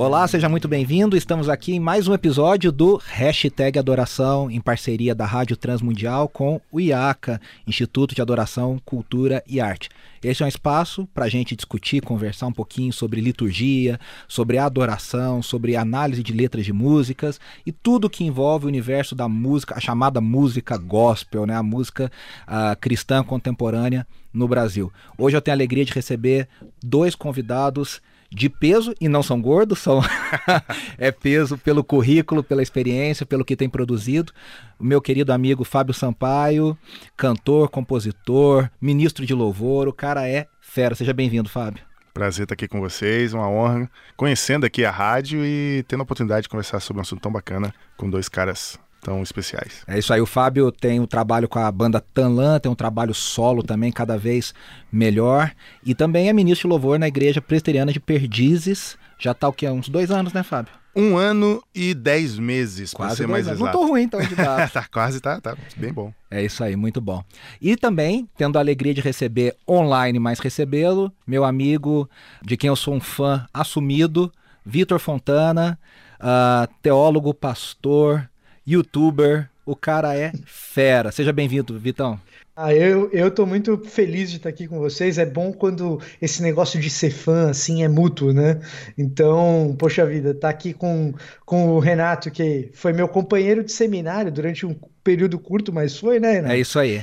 Olá, seja muito bem-vindo. Estamos aqui em mais um episódio do Hashtag Adoração, em parceria da Rádio Transmundial com o IACA, Instituto de Adoração, Cultura e Arte. Esse é um espaço para a gente discutir, conversar um pouquinho sobre liturgia, sobre adoração, sobre análise de letras de músicas e tudo que envolve o universo da música, a chamada música gospel, né? a música uh, cristã contemporânea no Brasil. Hoje eu tenho a alegria de receber dois convidados de peso e não são gordos, são é peso pelo currículo, pela experiência, pelo que tem produzido. O meu querido amigo Fábio Sampaio, cantor, compositor, ministro de louvor, o cara é fera. Seja bem-vindo, Fábio. Prazer estar aqui com vocês, uma honra. Conhecendo aqui a rádio e tendo a oportunidade de conversar sobre um assunto tão bacana com dois caras tão especiais. É isso aí, o Fábio tem um trabalho com a banda Tanlan, tem um trabalho solo também cada vez melhor e também é ministro de louvor na igreja presbiteriana de Perdizes, já tá o que, uns dois anos, né Fábio? Um ano e dez meses, quase ser mais anos. exato. Não tô ruim então de tá quase, tá, tá bem bom. É isso aí, muito bom. E também, tendo a alegria de receber online, mais recebê-lo, meu amigo, de quem eu sou um fã assumido, Vitor Fontana, uh, teólogo, pastor, youtuber, o cara é fera. Seja bem-vindo, Vitão. Ah, eu, eu tô muito feliz de estar aqui com vocês. É bom quando esse negócio de ser fã, assim, é mútuo, né? Então, poxa vida, tá aqui com, com o Renato, que foi meu companheiro de seminário durante um período curto, mas foi, né, Renato? É isso aí.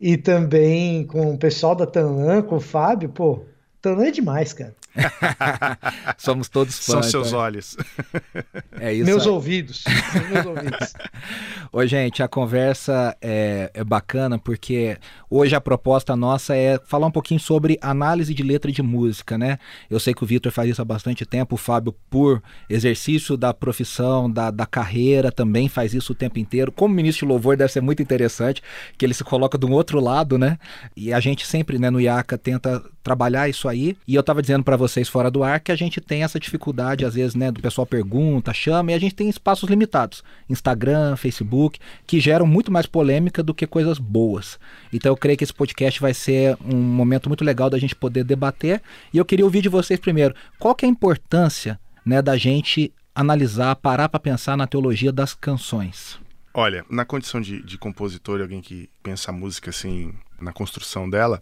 E também com o pessoal da Tanlan, com o Fábio, pô, Tanlan é demais, cara. Somos todos fãs. São seus então. olhos. É isso. Meus aí. ouvidos. Meus ouvidos. Ô, gente, a conversa é, é, bacana porque hoje a proposta nossa é falar um pouquinho sobre análise de letra de música, né? Eu sei que o Vitor faz isso há bastante tempo, o Fábio, por exercício da profissão, da, da carreira, também faz isso o tempo inteiro. Como ministro de louvor, deve ser muito interessante que ele se coloca de um outro lado, né? E a gente sempre, né, no IACA, tenta trabalhar isso aí. E eu estava dizendo para vocês fora do ar que a gente tem essa dificuldade, às vezes, né, do pessoal pergunta, chama, e a gente tem espaços limitados. Instagram, Facebook, que geram muito mais polêmica do que coisas boas. Então eu creio que esse podcast vai ser um momento muito legal da gente poder debater. E eu queria ouvir de vocês primeiro, qual que é a importância né, da gente analisar, parar para pensar na teologia das canções? Olha, na condição de, de compositor, alguém que pensa música assim na construção dela,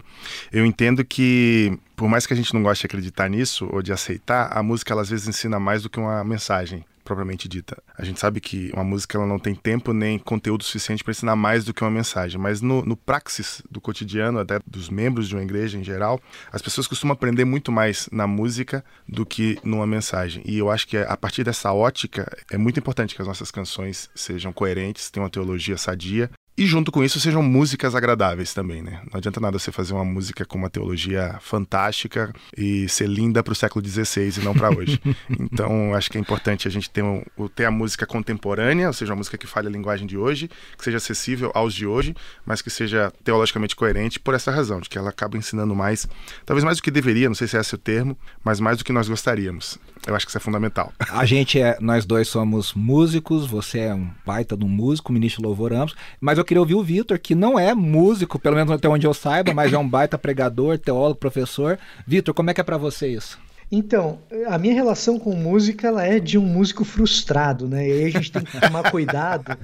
eu entendo que, por mais que a gente não goste de acreditar nisso ou de aceitar, a música ela, às vezes ensina mais do que uma mensagem propriamente dita. A gente sabe que uma música ela não tem tempo nem conteúdo suficiente para ensinar mais do que uma mensagem, mas no, no praxis do cotidiano, até dos membros de uma igreja em geral, as pessoas costumam aprender muito mais na música do que numa mensagem. E eu acho que a partir dessa ótica é muito importante que as nossas canções sejam coerentes, tenham uma teologia sadia e junto com isso sejam músicas agradáveis também, né? Não adianta nada você fazer uma música com uma teologia fantástica e ser linda para o século XVI e não para hoje. então, acho que é importante a gente ter, um, ter a música contemporânea, ou seja, uma música que fale a linguagem de hoje, que seja acessível aos de hoje, mas que seja teologicamente coerente por essa razão, de que ela acaba ensinando mais, talvez mais do que deveria, não sei se é esse o termo, mas mais do que nós gostaríamos. Eu acho que isso é fundamental. A gente é, nós dois somos músicos, você é um baita de um músico, ministro louvor ambos, mas eu queria ouvir o Vitor, que não é músico, pelo menos até onde eu saiba, mas é um baita pregador, teólogo, professor. Vitor, como é que é para você isso? Então, a minha relação com música ela é de um músico frustrado, né? E aí a gente tem que tomar cuidado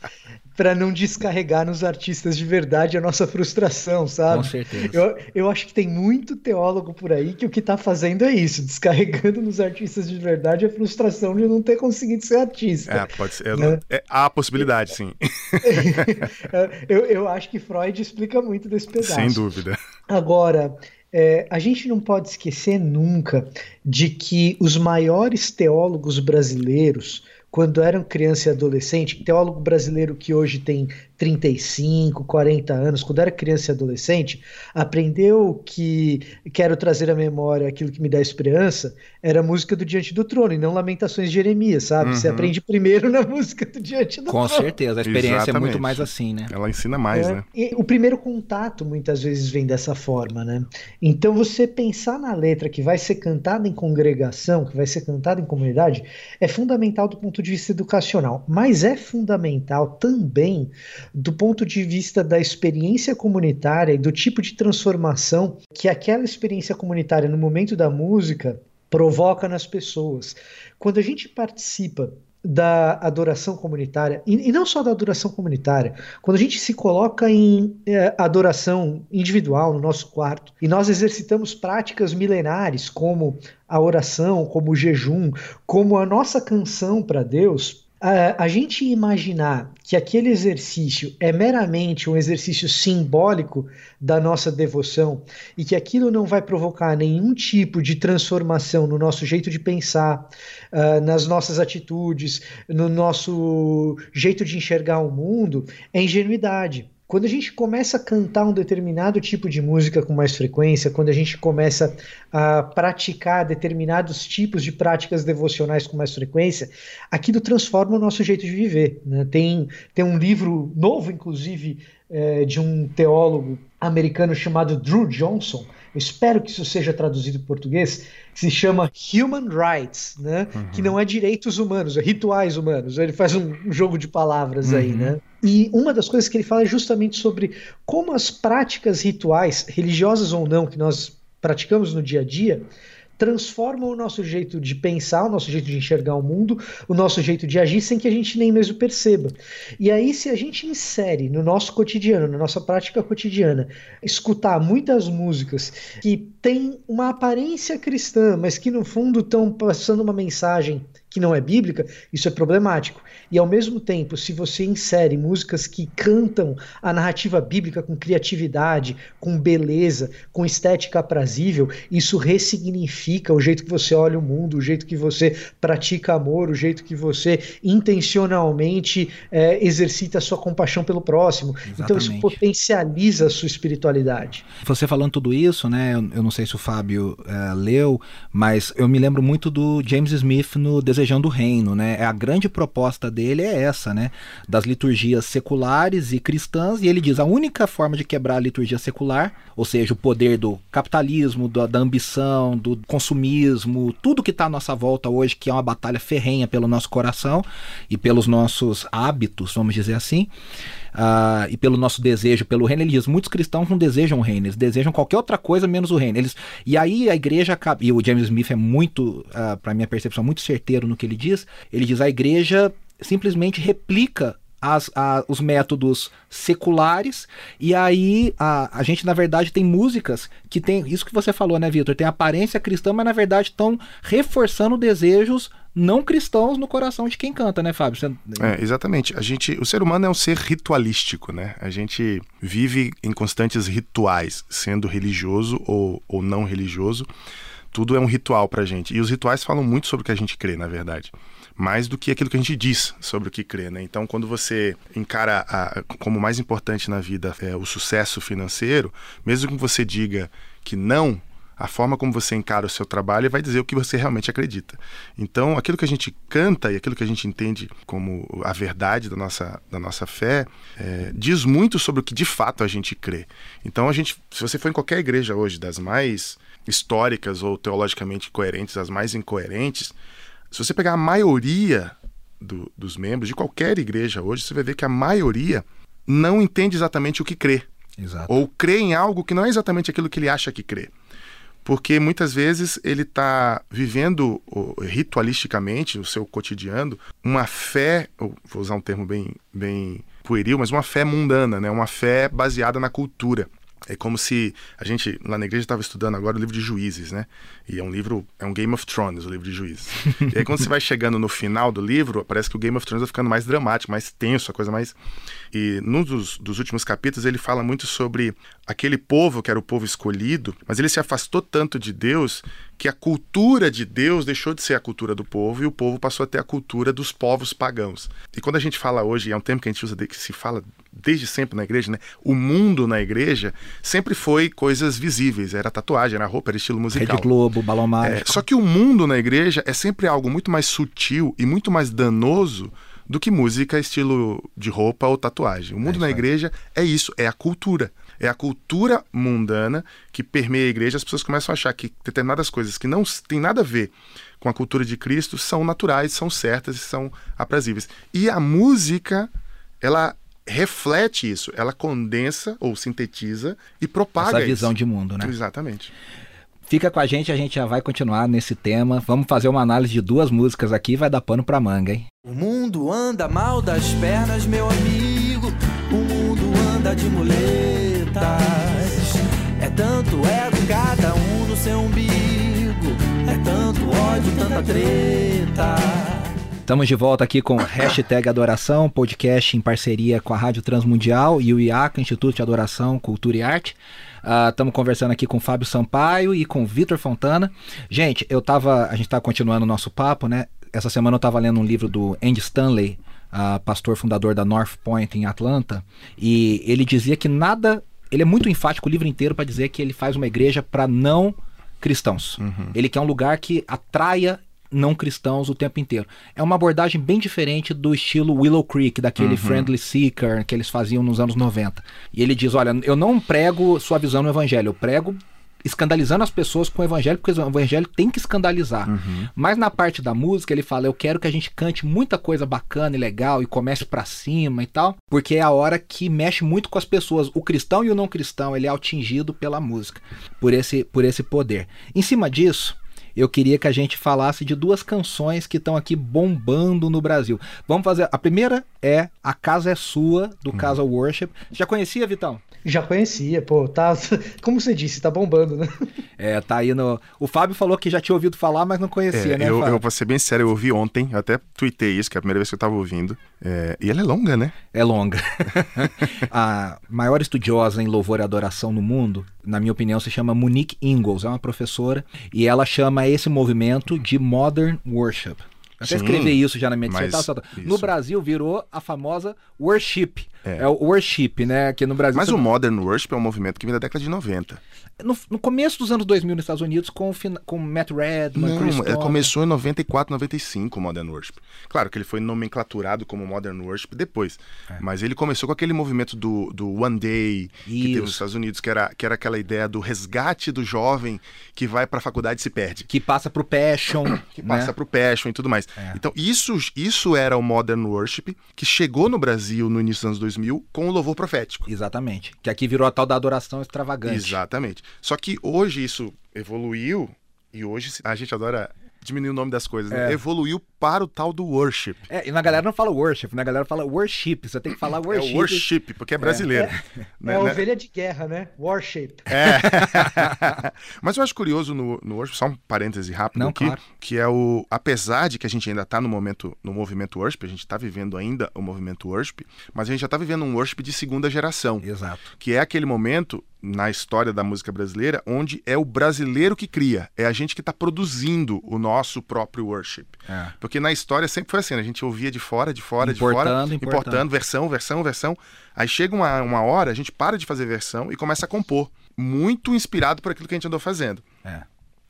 para não descarregar nos artistas de verdade a nossa frustração, sabe? Com certeza. Eu, eu acho que tem muito teólogo por aí que o que está fazendo é isso, descarregando nos artistas de verdade a frustração de não ter conseguido ser artista. É, pode ser. Né? É, há a possibilidade, sim. eu, eu acho que Freud explica muito desse pedaço. Sem dúvida. Agora, é, a gente não pode esquecer nunca de que os maiores teólogos brasileiros quando eram criança e adolescente, teólogo brasileiro que hoje tem 35, 40 anos, quando era criança e adolescente, aprendeu que quero trazer à memória aquilo que me dá esperança, era a música do Diante do Trono e não Lamentações de Jeremias, sabe? Uhum. Você aprende primeiro na música do Diante do Com Trono. Com certeza, a experiência Exatamente. é muito mais assim, né? Ela ensina mais, é. né? E o primeiro contato muitas vezes vem dessa forma, né? Então você pensar na letra que vai ser cantada em congregação, que vai ser cantada em comunidade, é fundamental do ponto de vista educacional, mas é fundamental também do ponto de vista da experiência comunitária e do tipo de transformação que aquela experiência comunitária no momento da música provoca nas pessoas. Quando a gente participa da adoração comunitária, e, não só da adoração comunitária, quando a gente se coloca em é, adoração individual no nosso quarto e nós exercitamos práticas milenares como a oração, como o jejum, como a nossa canção para Deus, a, a, gente imaginar que aquele exercício é meramente um exercício simbólico da nossa devoção e que aquilo não vai provocar nenhum tipo de transformação no nosso jeito de pensar, uh, nas nossas atitudes, no nosso jeito de enxergar o mundo, é ingenuidade. Quando a gente começa a cantar um determinado tipo de música com mais frequência, quando a gente começa a praticar determinados tipos de práticas devocionais com mais frequência, aquilo transforma o nosso jeito de viver. Né? Tem, tem um livro novo, inclusive, é, de um teólogo americano chamado Drew Johnson, eu espero que isso seja traduzido em português, que se chama Human Rights, né? Uhum. Que não é direitos humanos, é rituais humanos. Ele faz um, um jogo de palavras uhum. aí, né? E uma das coisas que ele fala é justamente sobre como as práticas rituais, religiosas ou não, que nós praticamos no dia a dia, transformam o nosso jeito de pensar, o nosso jeito de enxergar o mundo, o nosso jeito de agir sem que a gente nem mesmo perceba. E aí, se a gente insere no nosso cotidiano, na nossa prática cotidiana, escutar muitas músicas que têm uma aparência cristã, mas que no fundo estão passando uma mensagem que não é bíblica, isso é problemático. E ao mesmo tempo, se você insere músicas que cantam a narrativa bíblica com criatividade, com beleza, com estética aprazível, isso ressignifica o jeito que você olha o mundo, o jeito que você pratica amor, o jeito que você intencionalmente é, exercita a sua compaixão pelo próximo. Exatamente. Então isso potencializa a sua espiritualidade. Você falando tudo isso, né? Eu, não sei se o Fábio é, leu, mas eu me lembro muito do James Smith no Desejo desejando o reino, né? A grande proposta dele é essa, né? Das liturgias seculares e cristãs, e ele diz a única forma de quebrar a liturgia secular, ou seja, o poder do capitalismo, da, da ambição, do consumismo, tudo que está à nossa volta hoje, que é uma batalha ferrenha pelo nosso coração e pelos nossos hábitos, vamos dizer assim uh, e pelo nosso desejo pelo reino, ele diz: muitos cristãos não desejam o reino, eles desejam qualquer outra coisa menos o reino. Eles, e aí a igreja, e o James Smith é muito, uh, ah, para minha percepção, muito certeiro no que ele diz. Ele diz: a igreja simplesmente replica as, a, os métodos seculares, e aí a, a gente, na verdade, tem músicas que tem isso que você falou, né, Vitor? Tem aparência cristã, mas na verdade estão reforçando desejos não cristãos no coração de quem canta, né, Fábio? Você... É, exatamente. A gente, o ser humano é um ser ritualístico, né? A gente vive em constantes rituais, sendo religioso ou, ou não religioso. Tudo é um ritual pra gente. E os rituais falam muito sobre o que a gente crê, na verdade mais do que aquilo que a gente diz sobre o que crê. Né? Então, quando você encara a, como mais importante na vida é, o sucesso financeiro, mesmo que você diga que não, a forma como você encara o seu trabalho vai dizer o que você realmente acredita. Então, aquilo que a gente canta e aquilo que a gente entende como a verdade da nossa, da nossa fé é, diz muito sobre o que de fato a gente crê. Então, a gente, se você for em qualquer igreja hoje, das mais históricas ou teologicamente coerentes, as mais incoerentes, se você pegar a maioria do, dos membros de qualquer igreja hoje, você vai ver que a maioria não entende exatamente o que crê. Exato. Ou crê em algo que não é exatamente aquilo que ele acha que crê porque muitas vezes ele está vivendo ritualisticamente o seu cotidiano uma fé, vou usar um termo bem, bem pueril, mas uma fé mundana, né? uma fé baseada na cultura. É como se a gente lá na igreja estava estudando agora o livro de Juízes, né? E é um livro, é um Game of Thrones, o livro de Juízes. e aí quando você vai chegando no final do livro, parece que o Game of Thrones vai ficando mais dramático, mais tenso, a coisa mais. E num dos, dos últimos capítulos ele fala muito sobre aquele povo que era o povo escolhido, mas ele se afastou tanto de Deus que a cultura de Deus deixou de ser a cultura do povo e o povo passou a ter a cultura dos povos pagãos. E quando a gente fala hoje, é um termo que a gente usa, que se fala desde sempre na igreja, né? O mundo na igreja sempre foi coisas visíveis, era tatuagem, era roupa, era estilo musical. Rede Globo, balão mágico. É, só que o mundo na igreja é sempre algo muito mais sutil e muito mais danoso do que música, estilo de roupa ou tatuagem. O mundo é na igreja é isso, é a cultura. É a cultura mundana que permeia a igreja. As pessoas começam a achar que determinadas coisas que não têm nada a ver com a cultura de Cristo são naturais, são certas e são aprazíveis. E a música, ela reflete isso, ela condensa ou sintetiza e propaga essa visão isso. de mundo, né? Exatamente. Fica com a gente, a gente já vai continuar nesse tema. Vamos fazer uma análise de duas músicas aqui, vai dar pano pra manga, hein? O mundo anda mal das pernas, meu amigo. O mundo anda de É tanto ego, cada um no seu umbigo. É tanto ódio, tanta treta. Estamos de volta aqui com Hashtag Adoração, podcast em parceria com a Rádio Transmundial e o IACA, Instituto de Adoração, Cultura e Arte. Estamos uh, conversando aqui com Fábio Sampaio e com Vitor Fontana. Gente, eu tava. A gente tá continuando o nosso papo, né? Essa semana eu estava lendo um livro do Andy Stanley, uh, pastor fundador da North Point em Atlanta, e ele dizia que nada. Ele é muito enfático o livro inteiro para dizer que ele faz uma igreja para não cristãos. Uhum. Ele quer um lugar que atraia não cristãos o tempo inteiro. É uma abordagem bem diferente do estilo Willow Creek, daquele uhum. Friendly Seeker que eles faziam nos anos 90. E ele diz: Olha, eu não prego sua visão no evangelho, eu prego escandalizando as pessoas com o evangelho, porque o evangelho tem que escandalizar. Uhum. Mas na parte da música, ele fala: Eu quero que a gente cante muita coisa bacana e legal e comece para cima e tal, porque é a hora que mexe muito com as pessoas. O cristão e o não cristão, ele é atingido pela música, por esse, por esse poder. Em cima disso eu queria que a gente falasse de duas canções que estão aqui bombando no Brasil. Vamos fazer. A primeira é A Casa é Sua, do uhum. Casa Worship. Já conhecia, Vitão? Já conhecia, pô, tá, como você disse, tá bombando, né? É, tá aí no. O Fábio falou que já tinha ouvido falar, mas não conhecia, é, né? Eu, Fábio? eu vou ser bem sério, eu ouvi ontem, eu até tuitei isso, que é a primeira vez que eu tava ouvindo. É, e ela é longa, né? É longa. a maior estudiosa em louvor e adoração no mundo, na minha opinião, se chama Monique Ingalls, é uma professora, e ela chama esse movimento de Modern Worship. Eu até escrevi isso já na minha dissertação. No Brasil virou a famosa worship. É. é. o worship, né? Aqui no Brasil. Mas o modern worship é um movimento que vem da década de 90. No, no começo dos anos 2000 nos Estados Unidos, com, com Matt Redman, Não, Chris é, começou em 94, 95 o modern worship. Claro que ele foi nomenclaturado como modern worship depois. É. Mas ele começou com aquele movimento do, do One Day que isso. teve nos Estados Unidos, que era, que era aquela ideia do resgate do jovem que vai para a faculdade e se perde. Que passa pro Passion. que né? passa pro Passion e tudo mais. É. Então, isso, isso era o modern worship que chegou no Brasil no início dos anos 2000 com o louvor profético. Exatamente. Que aqui virou a tal da adoração extravagante. Exatamente. Só que hoje isso evoluiu e hoje a gente adora diminuir o nome das coisas, né? é. Evoluiu para o tal do worship. É, e na galera não fala worship, na galera fala worship. Você tem que falar worship. É worship, porque é brasileiro. É, é, né, é ovelha de guerra, né? Worship. É. Mas eu acho curioso no, no worship, só um parêntese rápido não, aqui, claro. que é o. Apesar de que a gente ainda está no momento, no movimento worship, a gente está vivendo ainda o movimento worship, mas a gente já está vivendo um worship de segunda geração. Exato. Que é aquele momento na história da música brasileira onde é o brasileiro que cria, é a gente que está produzindo o nosso próprio worship. É. Porque na história sempre foi assim, né? a gente ouvia de fora, de fora, importando, de fora, importando. importando, versão, versão, versão. Aí chega uma, uma hora, a gente para de fazer versão e começa a compor, muito inspirado por aquilo que a gente andou fazendo. É.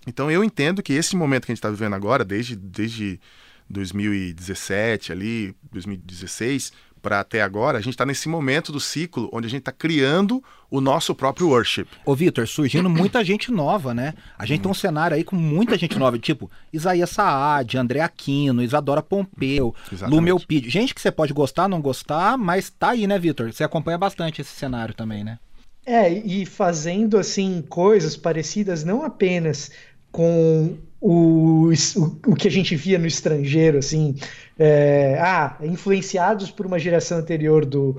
Então eu entendo que esse momento que a gente está vivendo agora, desde, desde 2017 ali, 2016, para até agora, a gente está nesse momento do ciclo onde a gente está criando o nosso próprio worship. Ô, Vitor, surgindo muita gente nova, né? A gente tem um cenário aí com muita gente nova, tipo Isaías Saad, André Aquino, Isadora Pompeu, Lumeu Pide. Gente que você pode gostar, não gostar, mas tá aí, né, Vitor? Você acompanha bastante esse cenário também, né? É, e fazendo assim coisas parecidas não apenas com o, o, o que a gente via no estrangeiro, assim, é, ah, influenciados por uma geração anterior do,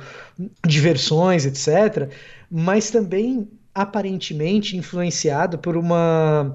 de versões, etc., mas também aparentemente influenciado por uma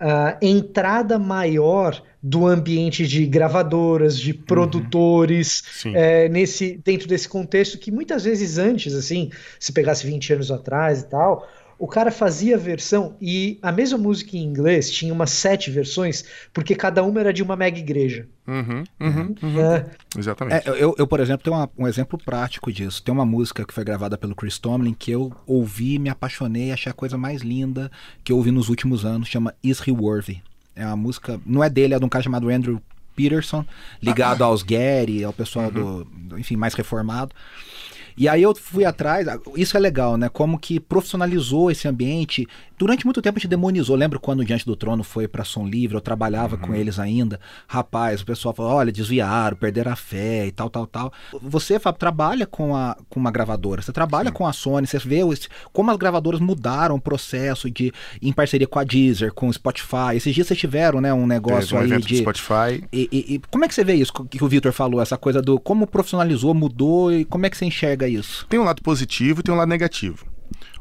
uh, entrada maior do ambiente de gravadoras, de uhum. produtores, uhum. é, nesse dentro desse contexto que muitas vezes antes, assim, se pegasse 20 anos atrás e tal, o cara fazia versão e a mesma música em inglês tinha umas sete versões, porque cada uma era de uma mega igreja. Uhum, uhum, uhum. É, Exatamente. É, eu, eu, por exemplo, tenho uma- um exemplo prático disso. Tem uma música que foi gravada pelo Chris Tomlin que eu ouvi, me apaixonei, achei a coisa mais linda que eu ouvi nos últimos anos, chama Is He Worthy. É uma música, não é dele, é de um cara chamado Andrew Peterson, ligado aos Gary, ao pessoal do, do, enfim, mais reformado. E aí eu fui atrás, isso é legal, né? Como que profissionalizou esse ambiente. Durante muito tempo a gente demonizou. Lembro quando o Diante do Trono foi para Som Livre, eu trabalhava com eles ainda. Rapaz, o pessoal falou: olha, desviaram, perderam a fé e tal, tal, tal. Você, Fábio, trabalha com, a, com uma gravadora, você trabalha com a Sony, você vê os- como as gravadoras mudaram o processo de em parceria com a Deezer, com o Spotify. Esses dias vocês tiveram, né, um negócio Teve um aí de. Spotify. E, e- e como é que você vê isso que o Vitor falou, essa coisa do como profissionalizou, mudou e como é que você enxerga isso? Tem um lado positivo e tem um lado negativo.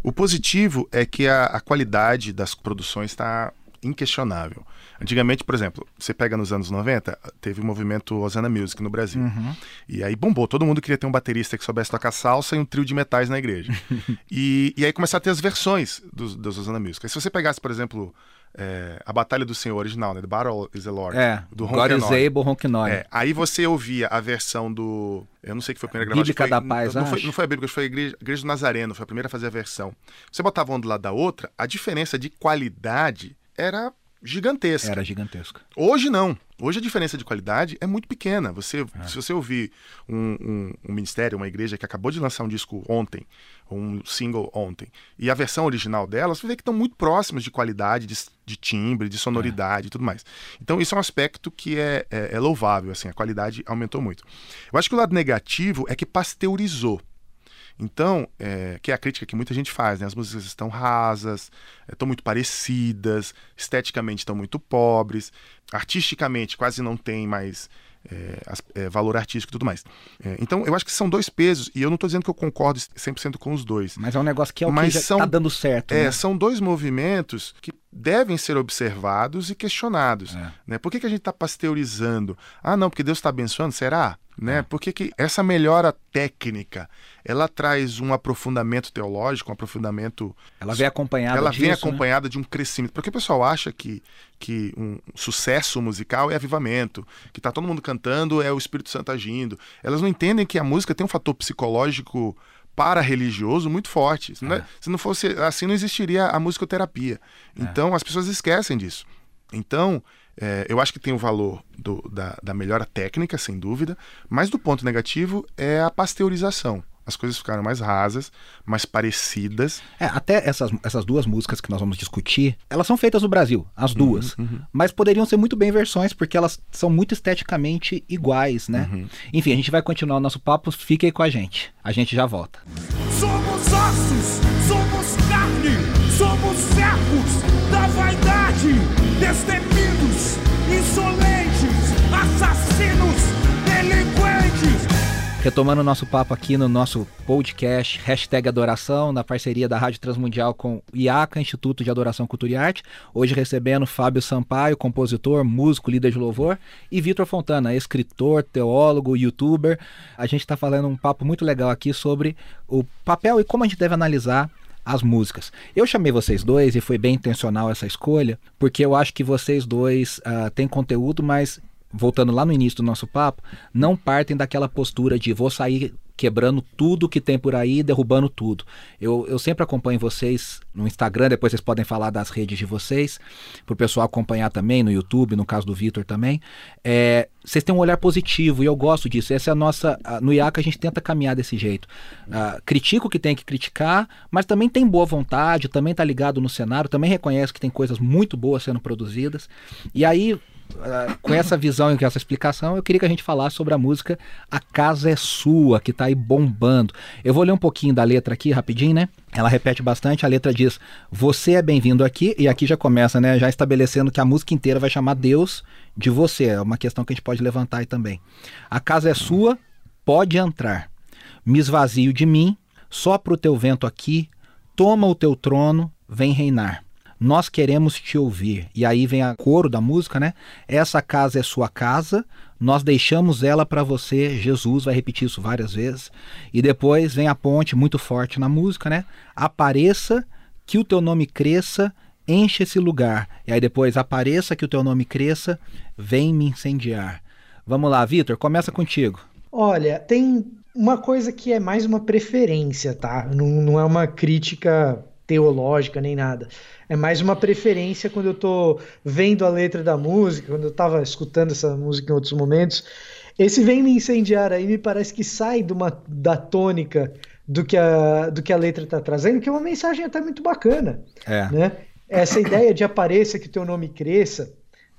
O positivo é que a, a qualidade das produções está inquestionável. Antigamente, por exemplo, você pega nos anos 90, teve o movimento Osana Music no Brasil. E aí bombou, todo mundo queria ter um baterista que soubesse tocar salsa e um trio de metais na igreja. e, e aí começaram a ter as versões dos, dos Osana Music. Aí se você pegasse, por exemplo, é, a Batalha do Senhor original, né? The Battle is the Lord, É, do God is able. É, aí você ouvia a versão do. Eu não sei que foi a primeira gravação. Bíblica que da Paz, não, foi, acho. não foi a que foi a igreja, a igreja do Nazareno, foi a primeira a fazer a versão. Você botava uma do lado da outra, a diferença de qualidade era gigantesca. Era gigantesco. Hoje não. Hoje a diferença de qualidade é muito pequena. Você, É. Se você ouvir um, um- um ministério, uma igreja que acabou de lançar um disco ontem, ou um single ontem, e a versão original dela, você vê que estão muito próximos de qualidade, de, de timbre, de sonoridade e tudo mais. Então isso é um aspecto que é, é- é louvável, assim, a qualidade aumentou muito. Eu acho que o lado negativo é que pasteurizou. Então, é, que é a crítica que muita gente faz, né? As músicas estão rasas, é, estão muito parecidas, esteticamente estão muito pobres, artisticamente quase não tem mais é, é, valor artístico e tudo mais. É, então, eu acho que são dois pesos, e eu não estou dizendo que eu concordo 100% com os dois. Mas é um negócio que é o Mas que já são- tá dando certo. É, né? são dois movimentos que devem ser observados e questionados. É. Né? Por que, que a gente está pasteurizando? Ah, não, porque Deus está abençoando? Será? É. Né? Por que, que essa melhora técnica ela traz um aprofundamento teológico, um aprofundamento. Ela vem acompanhada ela vem disso, né? acompanhada de um crescimento. Porque o pessoal acha que, que um sucesso musical é avivamento, que tá todo mundo cantando, é o Espírito Santo agindo. Elas não entendem que a música tem um fator psicológico para-religioso muito forte. Se não, é- se não fosse assim, não existiria a musicoterapia. Então, as pessoas esquecem disso. Então, é, eu acho que tem o valor do- da, da melhora técnica, sem dúvida, mas do ponto negativo é a pasteurização. As coisas ficaram mais rasas, mais parecidas. É, até essas, essas duas músicas que nós vamos discutir, elas são feitas no Brasil, as duas. Mas poderiam ser muito bem versões, porque elas são muito esteticamente iguais, né? Enfim, a gente vai continuar o nosso papo, fique aí com a gente. A gente já volta. Somos ossos, somos carne, somos servos da vaidade, destemidos, Retomando o nosso papo aqui no nosso podcast, hashtag Adoração, na parceria da Rádio Transmundial com o IACA, Instituto de Adoração, Cultura e Arte. Hoje recebendo Fábio Sampaio, compositor, músico, líder de louvor, e Vitor Fontana, escritor, teólogo, youtuber. A gente está falando um papo muito legal aqui sobre o papel e como a gente deve analisar as músicas. Eu chamei vocês dois e foi bem intencional essa escolha, porque eu acho que vocês dois ah, têm conteúdo, mas voltando lá no início do nosso papo, não partem daquela postura de vou sair quebrando tudo que tem por aí, derrubando tudo. Eu, eu sempre acompanho vocês no Instagram, depois vocês podem falar das redes de vocês, para o pessoal acompanhar também, no YouTube, no caso do Vitor também. É, vocês têm um olhar positivo e eu gosto disso. Essa é a nossa. No IACA a gente tenta caminhar desse jeito. Ah, critica o que tem que criticar, mas também tem boa vontade, também tá ligado no cenário, também reconhece que tem coisas muito boas sendo produzidas. E aí, com essa visão e com essa explicação, eu queria que a gente falasse sobre a música A Casa é Sua, que tá aí bombando. Eu vou ler um pouquinho da letra aqui rapidinho, né? Ela repete bastante, a letra diz: Você é bem-vindo aqui, e aqui já começa, né? Já estabelecendo que a música inteira vai chamar Deus de você. É uma questão que a gente pode levantar aí também. A casa é sua, pode entrar. Me esvazio de mim, sopra o teu vento aqui, toma o teu trono, vem reinar. Nós queremos te ouvir. E aí vem a coro da música, né? Essa casa é sua casa, nós deixamos ela para você. Jesus vai repetir isso várias vezes. E depois vem a ponte muito forte na música, né? Apareça, que o teu nome cresça, enche esse lugar. E aí depois apareça que o teu nome cresça, vem me incendiar. Vamos lá, Vitor, começa contigo. Olha, tem uma coisa que é mais uma preferência, tá? Não, não é uma crítica teológica nem nada. É mais uma preferência quando eu tô vendo a letra da música, quando eu tava escutando essa música em outros momentos. Esse Vem Me Incendiar aí me parece que sai de uma, da tônica do que, a, do que a letra tá trazendo, que é uma mensagem até muito bacana. É. Né? Essa ideia de apareça, que teu nome cresça,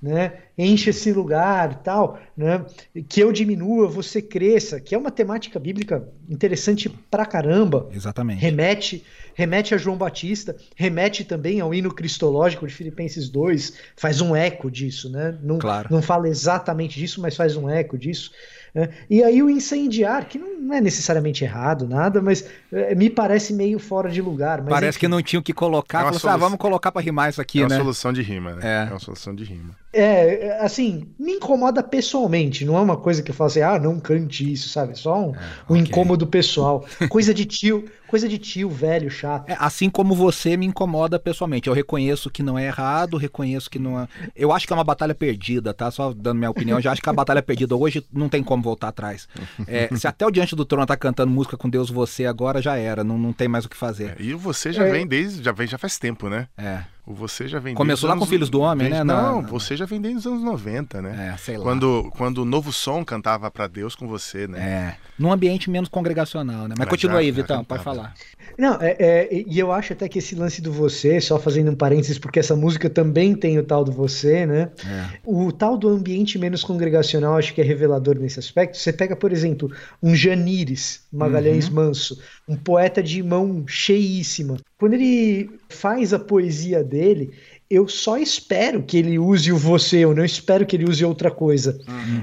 né? Enche esse lugar, tal, né? Que eu diminua, você cresça, que é uma temática bíblica interessante pra caramba. Exatamente. Remete, remete a João Batista, remete também ao hino cristológico de Filipenses 2, faz um eco disso, né? Não, Claro. não fala exatamente disso, mas faz um eco disso. né? E aí o incendiar, que não é necessariamente errado, nada, mas eh, me parece meio fora de lugar. Mas Parece enfim. que não tinha o que colocar. É uma falou assim, ah, vamos colocar pra rimar isso aqui, é uma né? solução de rima, né? É. É. uma solução de rima. É, é, assim, me incomoda pessoalmente, não é uma coisa que eu falo assim, ah, não cante isso, sabe? É Só um, um ok. incômodo pessoal. Coisa de tio, coisa de tio velho, chato. É, assim como você me incomoda pessoalmente. Eu reconheço que não é errado, reconheço que não é. Eu acho que é uma batalha perdida, tá? Só dando minha opinião, eu já acho que é uma batalha perdida. Hoje não tem como voltar atrás. É, se até o Diante do Trono tá cantando música com Deus Você agora, já era. Não, não tem mais o que fazer. E o você já É. vem desde. Já vem já faz tempo, né? É. O você já vem Começou lá com Filhos do Homem, desde- né? Não, na- você já vem desde os anos 90, né? É, sei lá. Quando, quando o Novo Som cantava pra Deus com você, né? É. Num ambiente menos congregacional, né? Mas Mas continua já- aí, Vitão, cantava. pode falar. Não, é, é, e eu acho até que esse lance do você, só fazendo um parênteses, porque essa música também tem o tal do você, né? É. O tal do ambiente menos congregacional acho que é revelador nesse aspecto. Você pega, por exemplo, um Janires Magalhães Manso, um poeta de mão cheíssima. Quando ele faz a poesia dele, eu só espero que ele use o você, eu não espero que ele use outra coisa.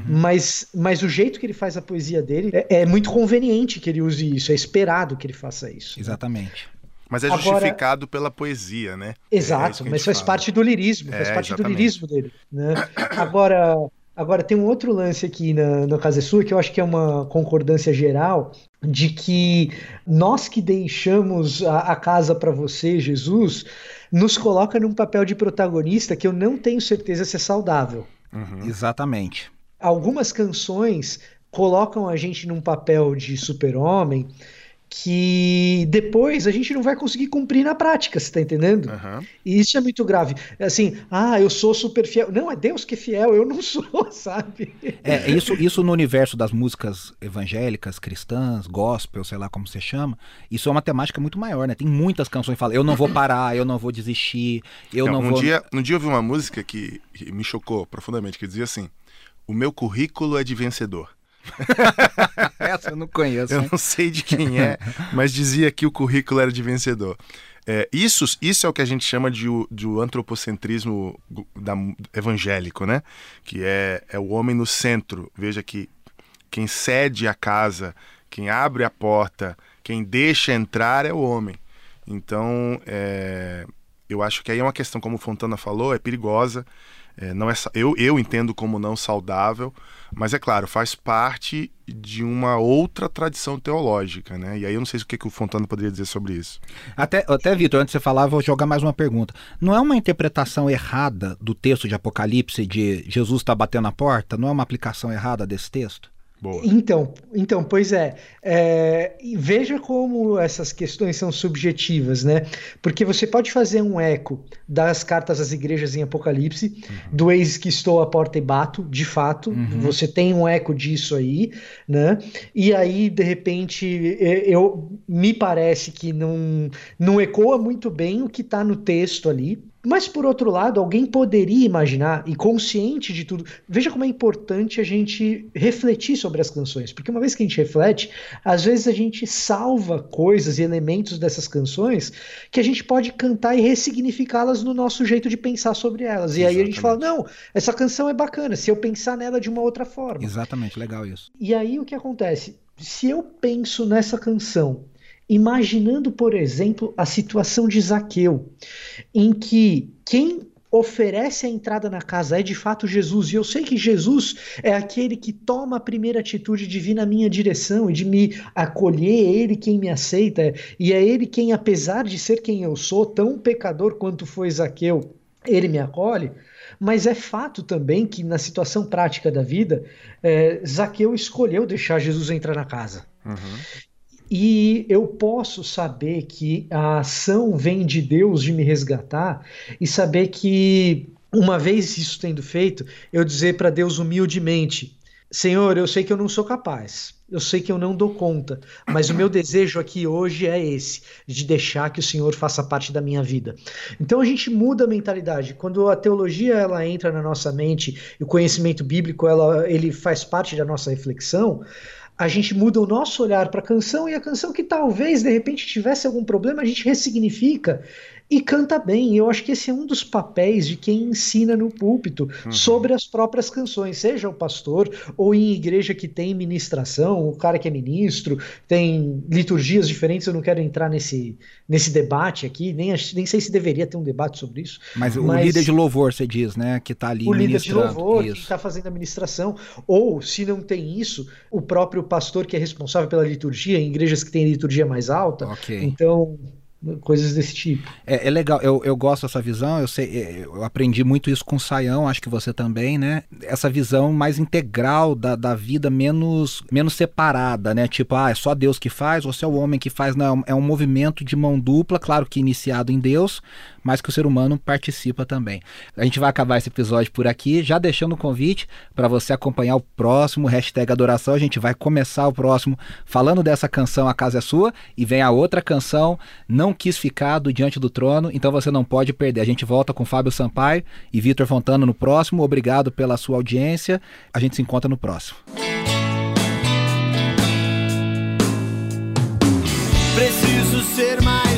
Mas, mas o jeito que ele faz a poesia dele é, é muito conveniente que ele use isso, é esperado que ele faça isso. Exatamente. Mas é Agora- justificado pela poesia, né? É Exato, isso que a mas faz fala. parte do lirismo, É, faz parte do exatamente. lirismo dele. Né? Agora, agora, tem um outro lance aqui na, no Casa Sua que eu acho que é uma concordância geral de que nós que deixamos a, a casa para você, Jesus, nos coloca num papel de protagonista que eu não tenho certeza se é saudável. Uhum. Exatamente. Algumas canções colocam a gente num papel de super-homem que depois a gente não vai conseguir cumprir na prática, você tá entendendo? Aham. E isso é muito grave. É Assim, ah, eu sou super fiel. Não, é Deus que é fiel, eu não sou, sabe? É, isso, isso no universo das músicas evangélicas, cristãs, gospel, sei lá como você chama, isso é uma temática muito maior, né? Tem muitas canções que falam, eu não vou parar, eu não vou desistir, eu não, um, vou. dia, um dia eu vi uma música que me chocou profundamente, que dizia assim: O meu currículo é de vencedor. Essa eu não conheço. Eu hein? não sei de quem é, mas dizia que o currículo era de vencedor. É, isso, isso é o que a gente chama de, de o antropocentrismo da- evangélico, né? Que é, é o homem no centro. Veja que quem cede a casa, quem abre a porta, quem deixa entrar é o homem. Então, é, eu acho que aí é uma questão, como Fontana falou, é perigosa. é, não é, eu, eu entendo como não saudável, mas é claro, faz parte de uma outra tradição teológica, né? E aí eu não sei o que, que o Fontana poderia dizer sobre isso. Até, até Vitor, antes de você falar, vou jogar mais uma pergunta. Não é uma interpretação errada do texto de Apocalipse de Jesus está batendo a porta? Não é uma aplicação errada desse texto? Boa. Então, então, pois é, é, veja como essas questões são subjetivas, né? Porque você pode fazer um eco das cartas às igrejas em Apocalipse, do eis que estou à porta e bato, de fato, você tem um eco disso aí, né? E aí, de repente, eu me parece que não, não ecoa muito bem o que está no texto ali. Mas, por outro lado, alguém poderia imaginar, e consciente de tudo, veja como é importante a gente refletir sobre as canções, porque uma vez que a gente reflete, às vezes a gente salva coisas e elementos dessas canções que a gente pode cantar e ressignificá-las no nosso jeito de pensar sobre elas. E aí a gente fala: não, essa canção é bacana, se eu pensar nela de uma outra forma. Exatamente, legal isso. E aí o que acontece? Se eu penso nessa canção, imaginando, por exemplo, a situação de Zaqueu, em que quem oferece a entrada na casa é de fato Jesus. E eu sei que Jesus é aquele que toma a primeira atitude de vir na minha direção e de me acolher, é ele quem me aceita, e é ele quem, apesar de ser quem eu sou, tão pecador quanto foi Zaqueu, ele me acolhe. Mas é fato também que na situação prática da vida, é, Zaqueu escolheu deixar Jesus entrar na casa. Uhum. E eu posso saber que a ação vem de Deus de me resgatar e saber que, uma vez isso tendo feito, eu dizer para Deus humildemente: Senhor, eu sei que eu não sou capaz, eu sei que eu não dou conta, mas o meu desejo aqui hoje é esse, de deixar que o Senhor faça parte da minha vida. Então a gente muda a mentalidade. Quando a teologia ela entra na nossa mente e o conhecimento bíblico ela, ele faz parte da nossa reflexão, a gente muda o nosso olhar para a canção e a canção que talvez de repente tivesse algum problema, a gente ressignifica e canta bem. Eu acho que esse é um dos papéis de quem ensina no púlpito uhum. sobre as próprias canções, seja o pastor ou em igreja que tem ministração, o cara que é ministro, tem liturgias diferentes. Eu não quero entrar nesse, nesse debate aqui, nem, nem sei se deveria ter um debate sobre isso. Mas, mas o líder de louvor, você diz, né? Que está ali O líder de louvor, isso. que está fazendo a ministração. Ou, se não tem isso, o próprio pastor que é responsável pela liturgia, em igrejas que têm liturgia mais alta. Okay. Então coisas desse tipo. É, é, legal, eu, eu gosto dessa visão, eu sei, é, eu aprendi muito isso com o Saião, acho que você também, né? Essa visão mais integral da, da vida, menos, menos separada, né? Tipo, ah, é só Deus que faz, ou é o homem que faz, não, é um movimento de mão dupla, claro que iniciado em Deus, mas que o ser humano participa também. A gente vai acabar esse episódio por aqui, já deixando o convite para você acompanhar o próximo hashtag Adoração. A gente vai começar o próximo falando dessa canção A Casa é Sua e vem a outra canção Não Quis Ficar do Diante do Trono, então você não pode perder. A gente volta com Fábio Sampaio e Vitor Fontana no próximo. Obrigado pela sua audiência. A gente se encontra no próximo. Preciso ser mais